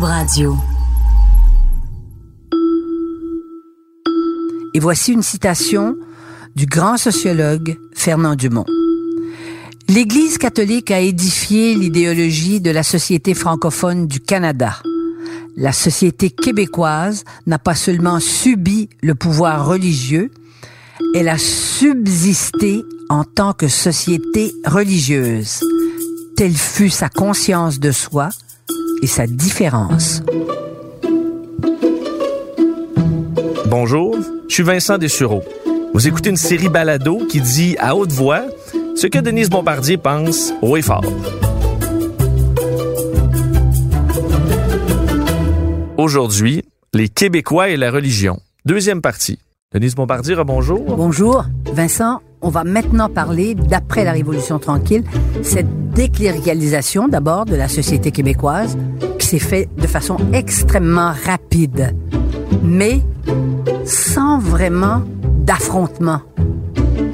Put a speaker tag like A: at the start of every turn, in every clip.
A: Radio.
B: Et voici une citation du grand sociologue Fernand Dumont. L'Église catholique a édifié l'idéologie de la société francophone du Canada. La société québécoise n'a pas seulement subi le pouvoir religieux, elle a subsisté en tant que société religieuse. Telle fut sa conscience de soi et sa différence.
C: Bonjour, je suis Vincent Dessureau. Vous écoutez une série balado qui dit à haute voix ce que Denise Bombardier pense haut et fort. Aujourd'hui, les Québécois et la religion. Deuxième partie. Denise Bombardier, bonjour.
B: Bonjour. Vincent, on va maintenant parler, d'après la Révolution tranquille, cette décléricalisation d'abord de la société québécoise qui s'est faite de façon extrêmement rapide, mais sans vraiment d'affrontement.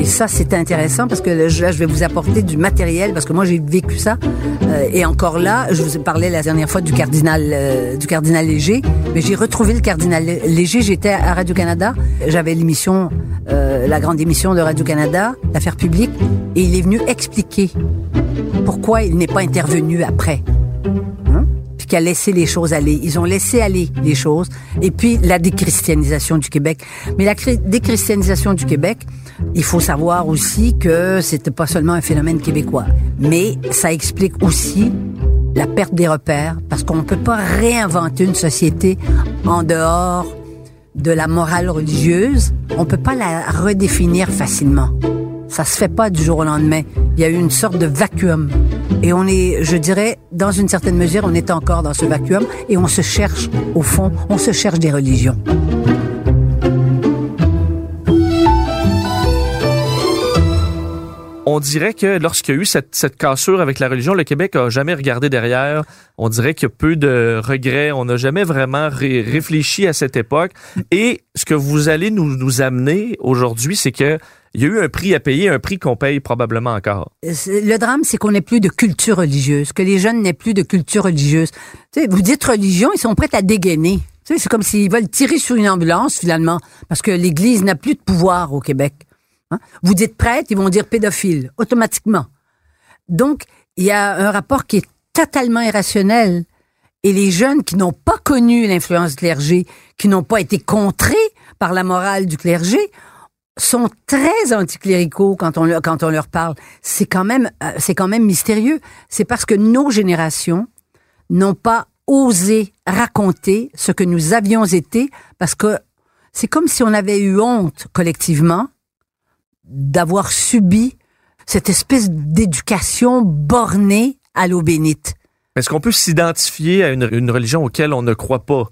B: Et ça, c'est intéressant parce que là, je vais vous apporter du matériel parce que moi, j'ai vécu ça. Euh, et encore là, je vous ai parlé la dernière fois du cardinal, euh, du cardinal Léger. Mais j'ai retrouvé le cardinal Léger. J'étais à Radio-Canada. J'avais l'émission, euh, la grande émission de Radio-Canada, l'affaire publique. Et il est venu expliquer pourquoi il n'est pas intervenu après qui a laissé les choses aller. Ils ont laissé aller les choses. Et puis, la déchristianisation du Québec. Mais la déchristianisation du Québec, il faut savoir aussi que c'était pas seulement un phénomène québécois. Mais ça explique aussi la perte des repères, parce qu'on ne peut pas réinventer une société en dehors de la morale religieuse. On peut pas la redéfinir facilement. Ça se fait pas du jour au lendemain. Il y a eu une sorte de vacuum. Et on est, je dirais, dans une certaine mesure, on est encore dans ce vacuum et on se cherche, au fond, on se cherche des religions.
C: On dirait que lorsqu'il y a eu cette, cette, cassure avec la religion, le Québec a jamais regardé derrière. On dirait qu'il y a peu de regrets. On n'a jamais vraiment réfléchi à cette époque. Et ce que vous allez nous, nous amener aujourd'hui, c'est que il y a eu un prix à payer, un prix qu'on paye probablement encore.
B: Le drame, c'est qu'on n'ait plus de culture religieuse, que les jeunes n'aient plus de culture religieuse. vous dites religion, ils sont prêts à dégainer. c'est comme s'ils veulent tirer sur une ambulance, finalement, parce que l'Église n'a plus de pouvoir au Québec. Hein? Vous dites prêtre, ils vont dire pédophile, automatiquement. Donc, il y a un rapport qui est totalement irrationnel. Et les jeunes qui n'ont pas connu l'influence du clergé, qui n'ont pas été contrés par la morale du clergé, sont très anticléricaux quand on, quand on leur parle. C'est quand même, euh, c'est quand même mystérieux. C'est parce que nos générations n'ont pas osé raconter ce que nous avions été parce que c'est comme si on avait eu honte collectivement d'avoir subi cette espèce d'éducation bornée à l'eau bénite.
C: Est-ce qu'on peut s'identifier à une, une religion auquel on ne croit pas?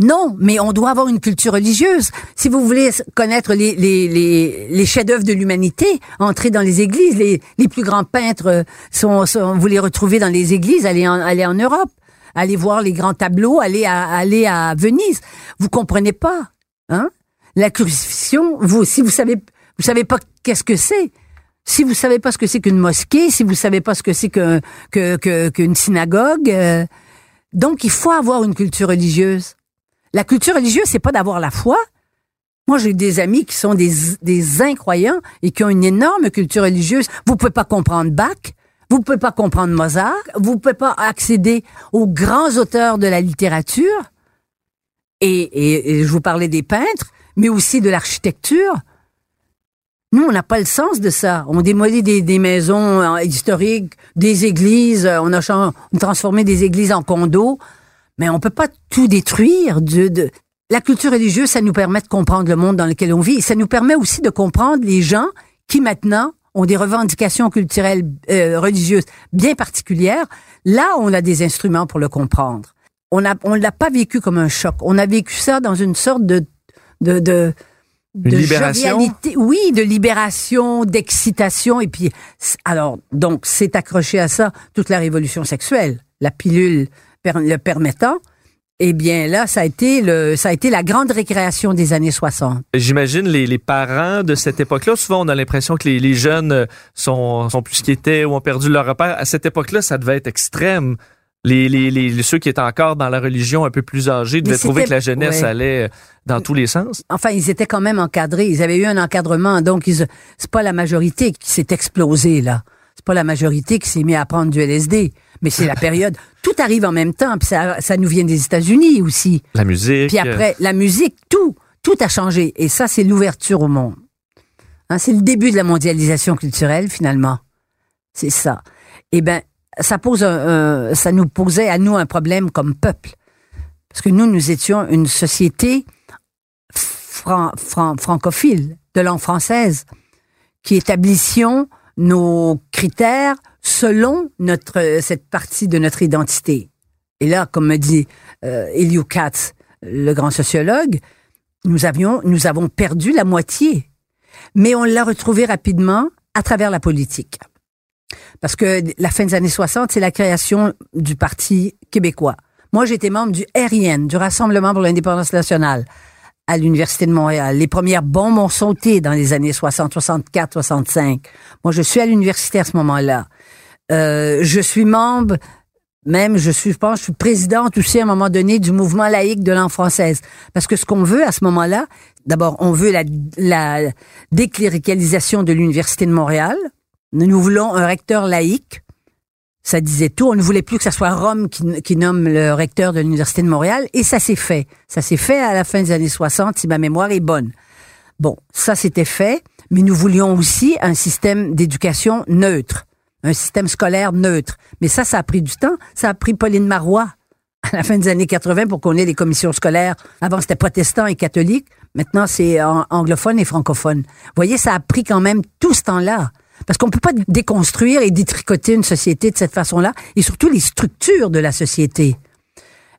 B: Non, mais on doit avoir une culture religieuse. Si vous voulez connaître les, les, les, les chefs-d'œuvre de l'humanité, entrez dans les églises. Les, les plus grands peintres sont, sont, vous les retrouvez dans les églises. Allez en, allez en Europe, allez voir les grands tableaux, allez à, allez à Venise. Vous comprenez pas, hein? La crucifixion, vous, si vous savez, vous savez pas qu'est-ce que c'est. Si vous savez pas ce que c'est qu'une mosquée, si vous savez pas ce que c'est qu'une que, que, synagogue, euh, donc il faut avoir une culture religieuse. La culture religieuse, c'est pas d'avoir la foi. Moi, j'ai des amis qui sont des, des incroyants et qui ont une énorme culture religieuse. Vous pouvez pas comprendre Bach, vous pouvez pas comprendre Mozart, vous pouvez pas accéder aux grands auteurs de la littérature. Et, je vous parlais des peintres, mais aussi de l'architecture. Nous, on n'a pas le sens de ça. On démolit des, maisons euh, historiques, des églises, on a, on a transformé des églises en condos mais on peut pas tout détruire. La culture religieuse, ça nous permet de comprendre le monde dans lequel on vit. ça nous permet aussi de comprendre les gens qui maintenant ont des revendications culturelles euh, religieuses bien particulières. Là, on a des instruments pour le comprendre. On a, on l'a pas vécu comme un choc. On a vécu ça dans une sorte de, de de
C: libération?
B: oui, de libération, d'excitation, et puis alors donc c'est accroché à ça toute la révolution sexuelle, la pilule le permettant, eh bien là, ça a été le, ça a été la grande récréation des années 60.
C: J'imagine les, les, parents de cette époque-là. Souvent, on a l'impression que les, les, jeunes sont, sont plus qu'étaient ou ont perdu leur repère. À cette époque-là, ça devait être extrême. Les, les, les, ceux qui étaient encore dans la religion un peu plus âgés devaient trouver que la jeunesse allait dans tous les sens.
B: Enfin, ils étaient quand même encadrés. Ils avaient eu un encadrement, donc c'est pas la majorité qui s'est explosée là. C'est pas la majorité qui s'est mis à prendre du LSD, mais c'est la période. Tout arrive en même temps, puis ça, ça nous vient des États-Unis aussi.
C: La musique.
B: Puis après, la musique, tout, tout a changé. Et ça, c'est l'ouverture au monde. Hein, c'est le début de la mondialisation culturelle finalement. C'est ça. Eh ben, ça pose un, ça nous posait à nous un problème comme peuple. Parce que nous, nous étions une société francophile, de langue française, qui établissions nos critères selon notre, cette partie de notre identité. Et là, comme me dit euh, Katz, le grand sociologue, nous avions, nous avons perdu la moitié. Mais on l'a retrouvé rapidement à travers la politique. Parce que la fin des années 60, c'est la création du Parti québécois. Moi, j'étais membre du RIN, du Rassemblement pour l'indépendance nationale, à l'Université de Montréal. Les premières bombes ont sauté dans les années 60, 64, 65. Moi, je suis à l'université à ce moment-là. Euh, je suis membre, même, je suis, je pense, je suis présidente aussi à un moment donné du mouvement laïque de langue française. Parce que ce qu'on veut à ce moment-là, d'abord, on veut la, la décléricalisation de l'Université de Montréal. Nous voulons un recteur laïque. Ça disait tout. On ne voulait plus que ce soit Rome qui, nomme le recteur de l'Université de Montréal. Et ça s'est fait. Ça s'est fait à la fin des années 60, si ma mémoire est bonne. Bon, ça c'était fait. Mais nous voulions aussi un système d'éducation neutre. Un système scolaire neutre. Mais ça, ça a pris du temps. Ça a pris Pauline Marois à la fin des années 80 pour qu'on ait des commissions scolaires. Avant, c'était protestant et catholique. Maintenant, c'est anglophone et francophone. Vous voyez, ça a pris quand même tout ce temps-là. Parce qu'on peut pas déconstruire et détricoter une société de cette façon-là, et surtout les structures de la société.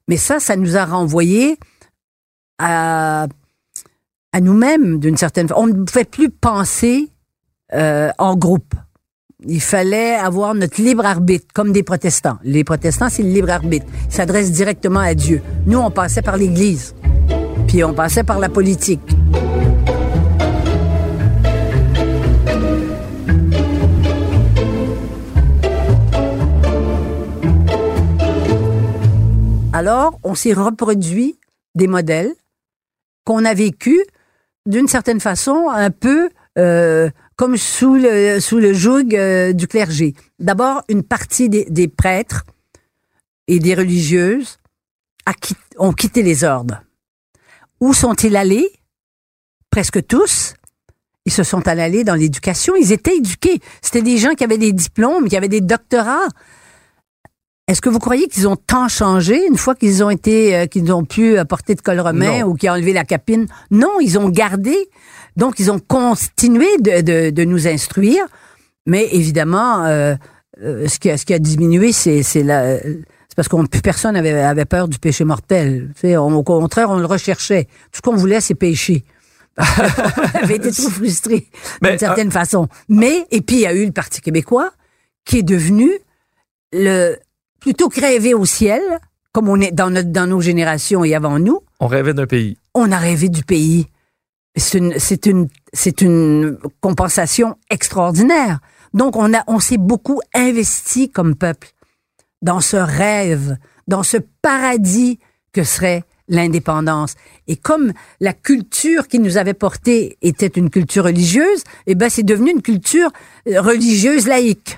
B: Mais ça, ça nous a renvoyé à, à nous-mêmes d'une certaine façon. On ne pouvait plus penser euh, en groupe. Il fallait avoir notre libre arbitre, comme des protestants. Les protestants, c'est le libre arbitre. Ils s'adressent directement à Dieu. Nous, on passait par l'Église, puis on passait par la politique. Alors, on s'est reproduit des modèles qu'on a vécu d'une certaine façon un peu euh, comme sous le, sous le joug euh, du clergé. D'abord, une partie des, prêtres et des religieuses ont quitté les ordres. Où sont-ils allés? Presque tous. Ils se sont allés dans l'éducation. Ils étaient éduqués. C'était des gens qui avaient des diplômes, qui avaient des doctorats. Est-ce que vous croyez qu'ils ont tant changé une fois qu'ils ont été, euh, qu'ils ont pu porter de col romain ou qu'ils ont enlevé la capine? Non, ils ont gardé. Donc, ils ont continué de, de, de nous instruire. Mais évidemment, euh, euh ce, qui a, ce qui a diminué, c'est, c'est la, parce que plus personne avait, avait peur du péché mortel. Tu au contraire, on le recherchait. Tout ce qu'on voulait, c'est pécher. on avait été trop frustrés d'une certaine façon. Mais, et puis, il y a eu le Parti québécois qui est devenu le, plutôt que rêver au ciel, comme on est dans, notre, dans nos générations et avant nous.
C: On rêvait d'un pays.
B: On a rêvé du pays. C'est une, c'est une, c'est une compensation extraordinaire. Donc, on a, on s'est beaucoup investi comme peuple dans ce rêve, dans ce paradis que serait l'indépendance. Et comme la culture qui nous avait porté était une culture religieuse, eh ben, c'est devenu une culture religieuse laïque.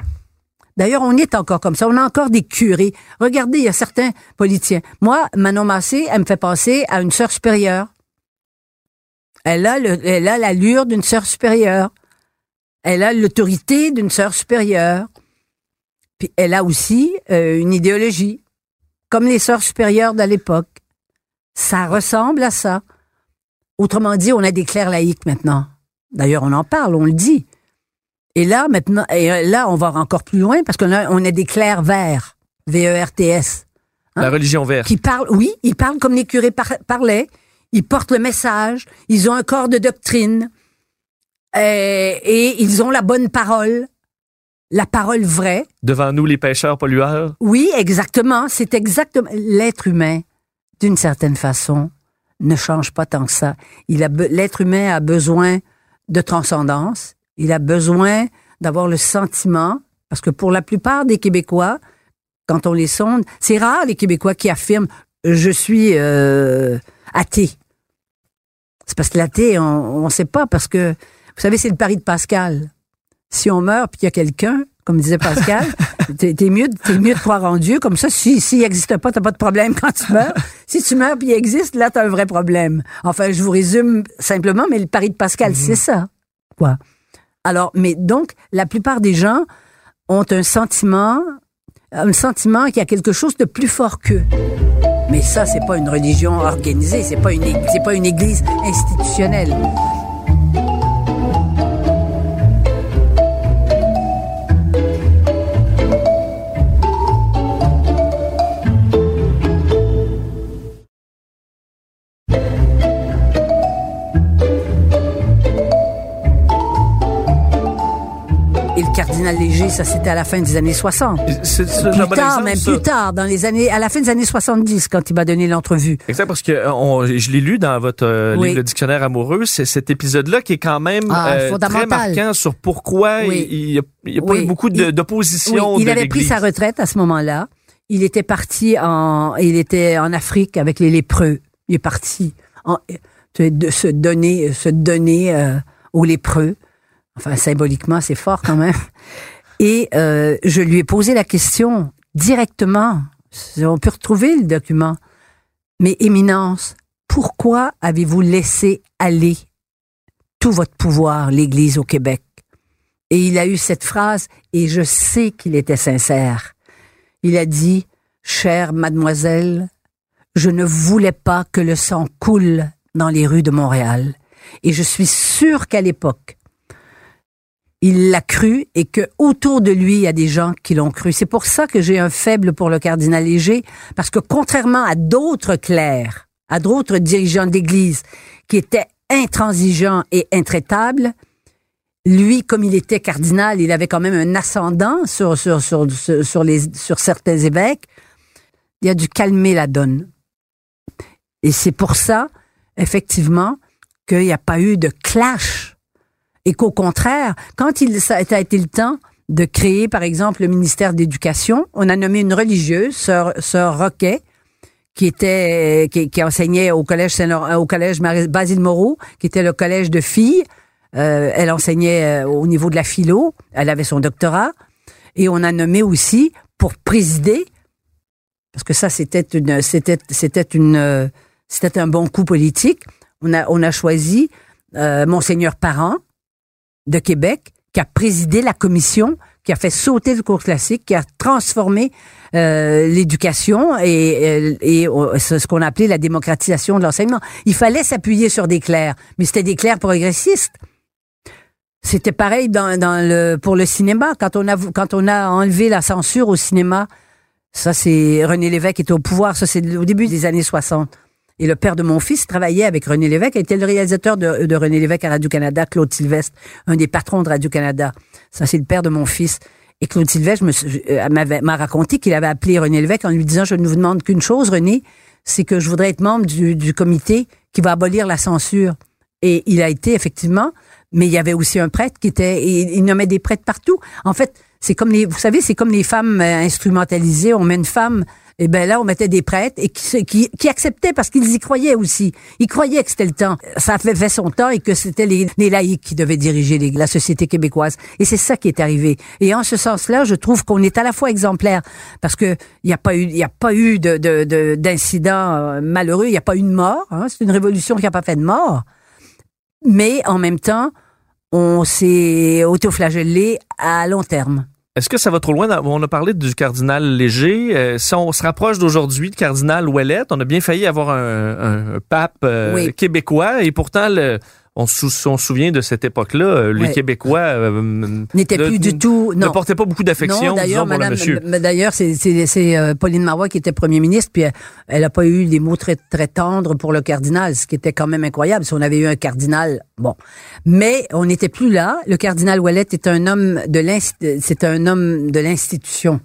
B: D'ailleurs, on est encore comme ça. On a encore des curés. Regardez, il y a certains politiciens. Moi, Manon Massé, elle me fait penser à une sœur supérieure. Elle a, elle a l'allure d'une sœur supérieure. Elle a l'autorité d'une sœur supérieure. Puis elle a aussi euh, une idéologie, comme les sœurs supérieures de l'époque. Ça ressemble à ça. Autrement dit, on a des clercs laïcs maintenant. D'ailleurs, on en parle, on le dit. Et là, maintenant, et euh, là, on va encore plus loin parce qu'on a, on a des clercs verts, V-E-R-T-S.
C: Hein, la religion verte.
B: Qui parlent, oui, ils parlent comme les curés parlaient. Ils portent le message. Ils ont un corps de doctrine. Et, euh, et ils ont la bonne parole. La parole vraie.
C: Devant nous, les pêcheurs pollueurs.
B: Oui, exactement. C'est exactement l'être humain, d'une certaine façon, ne change pas tant que ça. L'être humain a besoin de transcendance. Il a besoin d'avoir le sentiment, parce que pour la plupart des Québécois, quand on les sonde, c'est rare les Québécois qui affirment je suis euh, athée. C'est parce que l'athée, on ne sait pas, parce que, vous savez, c'est le pari de Pascal. Si on meurt puis qu'il y a quelqu'un, comme disait Pascal, t'es es mieux, es mieux de croire en Dieu. Comme ça, s'il si, n'existe pas, t'as pas de problème quand tu meurs. si tu meurs puis il existe, là, t'as un vrai problème. Enfin, je vous résume simplement, mais le pari de Pascal, c'est ça. Quoi? Alors, mais donc, la plupart des gens ont un sentiment, un sentiment qu'il y a quelque chose de plus fort qu'eux. Mais ça, c'est pas une religion organisée, c'est pas une, c'est pas une église institutionnelle. Léger, ça c'était à la fin des années 60. C'est, plus tard, même plus tard, dans les années, à la fin des années 70, quand il m'a donné l'entrevue.
C: Exact, parce que euh, je l'ai lu dans votre euh, livre Le Dictionnaire amoureux, c'est cet épisode-là qui est quand même ah, euh, très marquant sur pourquoi il n'y a, pas eu beaucoup d'opposition.
B: Il avait pris sa retraite à ce moment-là. Il était parti en, il était en Afrique avec les lépreux. Il est parti en, de se donner, se donner aux lépreux. Enfin, symboliquement, c'est fort quand même. Et euh, je lui ai posé la question directement. On peut retrouver le document. Mais Éminence, pourquoi avez-vous laissé aller tout votre pouvoir, l'Église au Québec? Et il a eu cette phrase, et je sais qu'il était sincère. Il a dit, Chère mademoiselle, je ne voulais pas que le sang coule dans les rues de Montréal. Et je suis sûre qu'à l'époque, il l'a cru et que autour de lui, il y a des gens qui l'ont cru. C'est pour ça que j'ai un faible pour le cardinal Léger, parce que contrairement à d'autres clercs, à d'autres dirigeants d'église qui étaient intransigeants et intraitables, lui, comme il était cardinal, il avait quand même un ascendant sur, sur, sur, sur, les, sur certains évêques. Il a dû calmer la donne. Et c'est pour ça, effectivement, qu'il n'y a pas eu de clash et qu'au contraire, quand il a été le temps de créer, par exemple, le ministère d'éducation, on a nommé une religieuse, sœur, sœur Roquet, qui était qui, enseignait au collège Saint au collège Basile Moreau, qui était le collège de filles. Euh, elle enseignait euh, au niveau de la philo. Elle avait son doctorat. Et on a nommé aussi pour présider, parce que ça c'était une c'était c'était une c'était un bon coup politique. On a on a choisi euh, monseigneur Parent, de Québec qui a présidé la commission qui a fait sauter le cours classique, qui a transformé euh, l'éducation et, et, ce qu'on appelait la démocratisation de l'enseignement. Il fallait s'appuyer sur des clercs, mais c'était des clercs progressistes. C'était pareil dans, dans le, pour le cinéma. Quand on, a, quand on a enlevé la censure au cinéma, ça c'est René Lévesque était au pouvoir, ça c'est au début des années 60. Et le père de mon fils travaillait avec René Lévesque, était le réalisateur de, René Lévesque à Radio-Canada, Claude Sylvestre, un des patrons de Radio-Canada. Ça, c'est le père de mon fils. Et Claude Sylvestre euh, m'a raconté qu'il avait appelé René Lévesque en lui disant, je ne vous demande qu'une chose, René, c'est que je voudrais être membre du, du comité qui va abolir la censure. Et il a été, effectivement, mais il y avait aussi un prêtre qui était, il nommait des prêtres partout. En fait, c'est comme les, vous savez, c'est comme les femmes euh, instrumentalisées. On met une femme et eh ben là, on mettait des prêtres et qui, qui, qui acceptaient parce qu'ils y croyaient aussi. Ils croyaient que c'était le temps. Ça fait, fait son temps et que c'était les, les, laïcs qui devaient diriger la société québécoise. Et c'est ça qui est arrivé. Et en ce sens-là, je trouve qu'on est à la fois exemplaire parce que il n'y a pas eu, il a pas eu de, de, d'incidents euh, malheureux. Il n'y a pas eu de mort. Hein. C'est une révolution qui n'a pas fait de mort. Mais en même temps, on s'est autoflagellé à long terme.
C: Est-ce que ça va trop loin? On a parlé du cardinal Léger. Euh, si on se rapproche d'aujourd'hui de cardinal Ouellette, on a bien failli avoir un, pape euh, québécois et pourtant le, on, se souvient de cette époque-là, euh, les Québécois euh,
B: n'étaient plus du tout,
C: non. ne portaient pas beaucoup d'affection
B: d'ailleurs. D'ailleurs, c'est euh, Pauline Marois qui était premier ministre, puis elle n'a pas eu des mots très très tendres pour le cardinal, ce qui était quand même incroyable. Si on avait eu un cardinal, bon, mais on n'était plus là. Le cardinal Ouellette est un homme de c'est un homme de l'institution.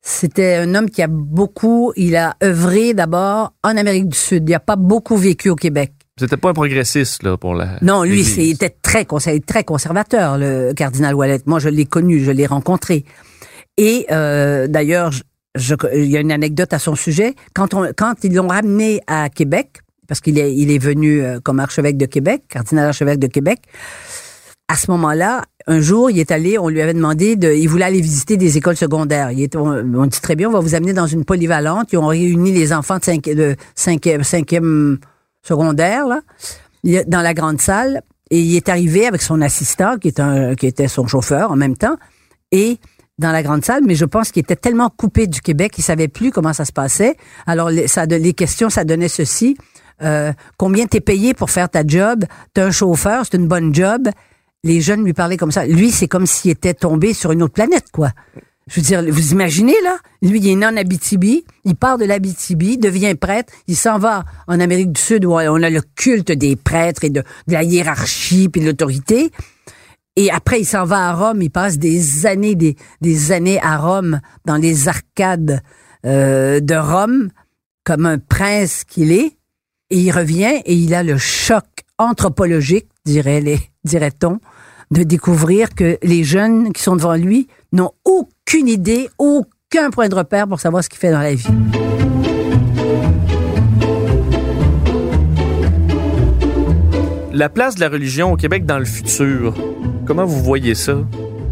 B: C'était un homme qui a beaucoup, il a œuvré d'abord en Amérique du Sud. Il n'a pas beaucoup vécu au Québec.
C: C'était pas un progressiste là pour la.
B: Non, lui, c'était très très conservateur, le cardinal Wallet. Moi, je l'ai connu, je l'ai rencontré. Et euh, d'ailleurs, je, il y a une anecdote à son sujet. Quand, on, quand ils l'ont ramené à Québec, parce qu'il est, il est venu euh, comme archevêque de Québec, cardinal archevêque de Québec, à ce moment-là, un jour, il est allé, on lui avait demandé de, il voulait aller visiter des écoles secondaires. Il est, on, dit très bien, on va vous amener dans une polyvalente. Ils ont réuni les enfants de, cinq, de cinquième, cinquième secondaire, là, dans la grande salle. Et il est arrivé avec son assistant, qui, est un, qui était son chauffeur en même temps. Et dans la grande salle, mais je pense qu'il était tellement coupé du Québec, il savait plus comment ça se passait. Alors, les, ça, les questions, ça donnait ceci. Euh, combien t'es payé pour faire ta job? T'as un chauffeur, c'est une bonne job. Les jeunes lui parlaient comme ça. Lui, c'est comme s'il était tombé sur une autre planète, quoi. Je veux dire, vous imaginez, là? Lui, il est né en Abitibi, il part de l'Abitibi, devient prêtre, il s'en va en Amérique du Sud où on a le culte des prêtres et de, la hiérarchie puis de l'autorité. Et après, il s'en va à Rome, il passe des années, des, années à Rome, dans les arcades euh, de Rome, comme un prince qu'il est. Et il revient et il a le choc anthropologique, dirait-on, de découvrir que les jeunes qui sont devant lui n'ont aucune idée, aucun point de repère pour savoir ce qu'il fait dans la vie.
C: La place de la religion au Québec dans le futur, comment vous voyez ça?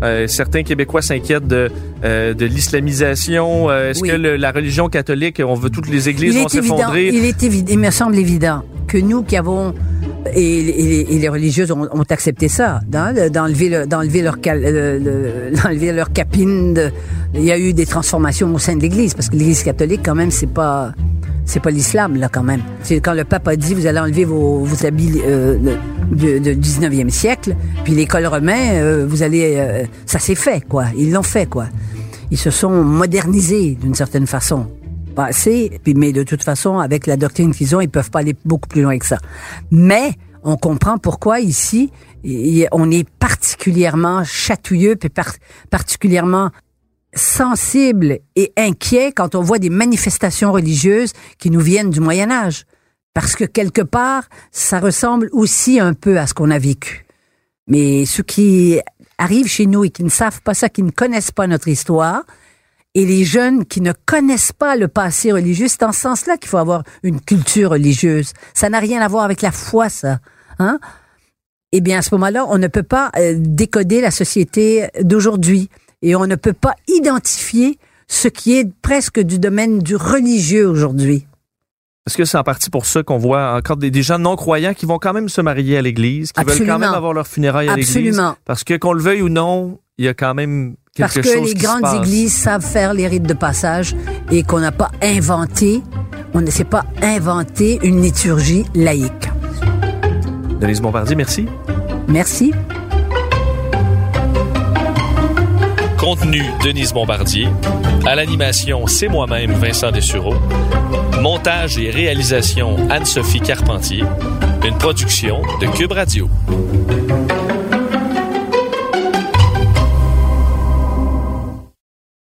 C: Euh, certains Québécois s'inquiètent de, euh, de l'islamisation. Euh, Est-ce
B: Oui.
C: que le- la religion catholique, on veut toutes les églises vont s'effondrer?
B: il est évident, il me semble évident que nous qui avons et, les religieuses ont, accepté ça, de- d'enlever le- d'enlever leur capine. il y a eu des transformations au sein de l'Église parce que l'Église catholique quand même c'est pas c'est pas l'islam là quand même. C'est quand le pape a dit vous allez enlever vos, habits euh, du 19e siècle, puis l'école romain euh, vous allez euh, ça s'est fait quoi, ils l'ont fait quoi. Ils se sont modernisés d'une certaine façon pas assez, puis mais de toute façon, avec la doctrine qu'ils ont, ils peuvent pas aller beaucoup plus loin que ça. Mais on comprend pourquoi ici, on est particulièrement chatouilleux, puis par- particulièrement sensible et inquiet quand on voit des manifestations religieuses qui nous viennent du Moyen Âge. Parce que quelque part, ça ressemble aussi un peu à ce qu'on a vécu. Mais ceux qui arrivent chez nous et qui ne savent pas ça, qui ne connaissent pas notre histoire, et les jeunes qui ne connaissent pas le passé religieux, c'est en ce sens-là qu'il faut avoir une culture religieuse. Ça n'a rien à voir avec la foi, ça. Hein? Eh bien, à ce moment-là, on ne peut pas euh, décoder la société d'aujourd'hui et on ne peut pas identifier ce qui est presque du domaine du religieux aujourd'hui.
C: Est-ce que c'est en partie pour ça qu'on voit encore des, des gens non-croyants qui vont quand même se marier à l'église, qui veulent quand même avoir leur funérailles à l'église?
B: Absolument.
C: Parce que qu'on le veuille ou non, il y a quand même quelque
B: Parce que les grandes églises savent faire les rites de passage et qu'on n'a pas inventé, on ne s'est pas inventé une liturgie laïque.
C: Denise Bombardier, merci.
B: Merci.
C: Contenu Denise Bombardier. À l'animation, c'est moi-même, Vincent Dessureau. Montage et réalisation, Anne-Sophie Carpentier. Une production de Cube Radio.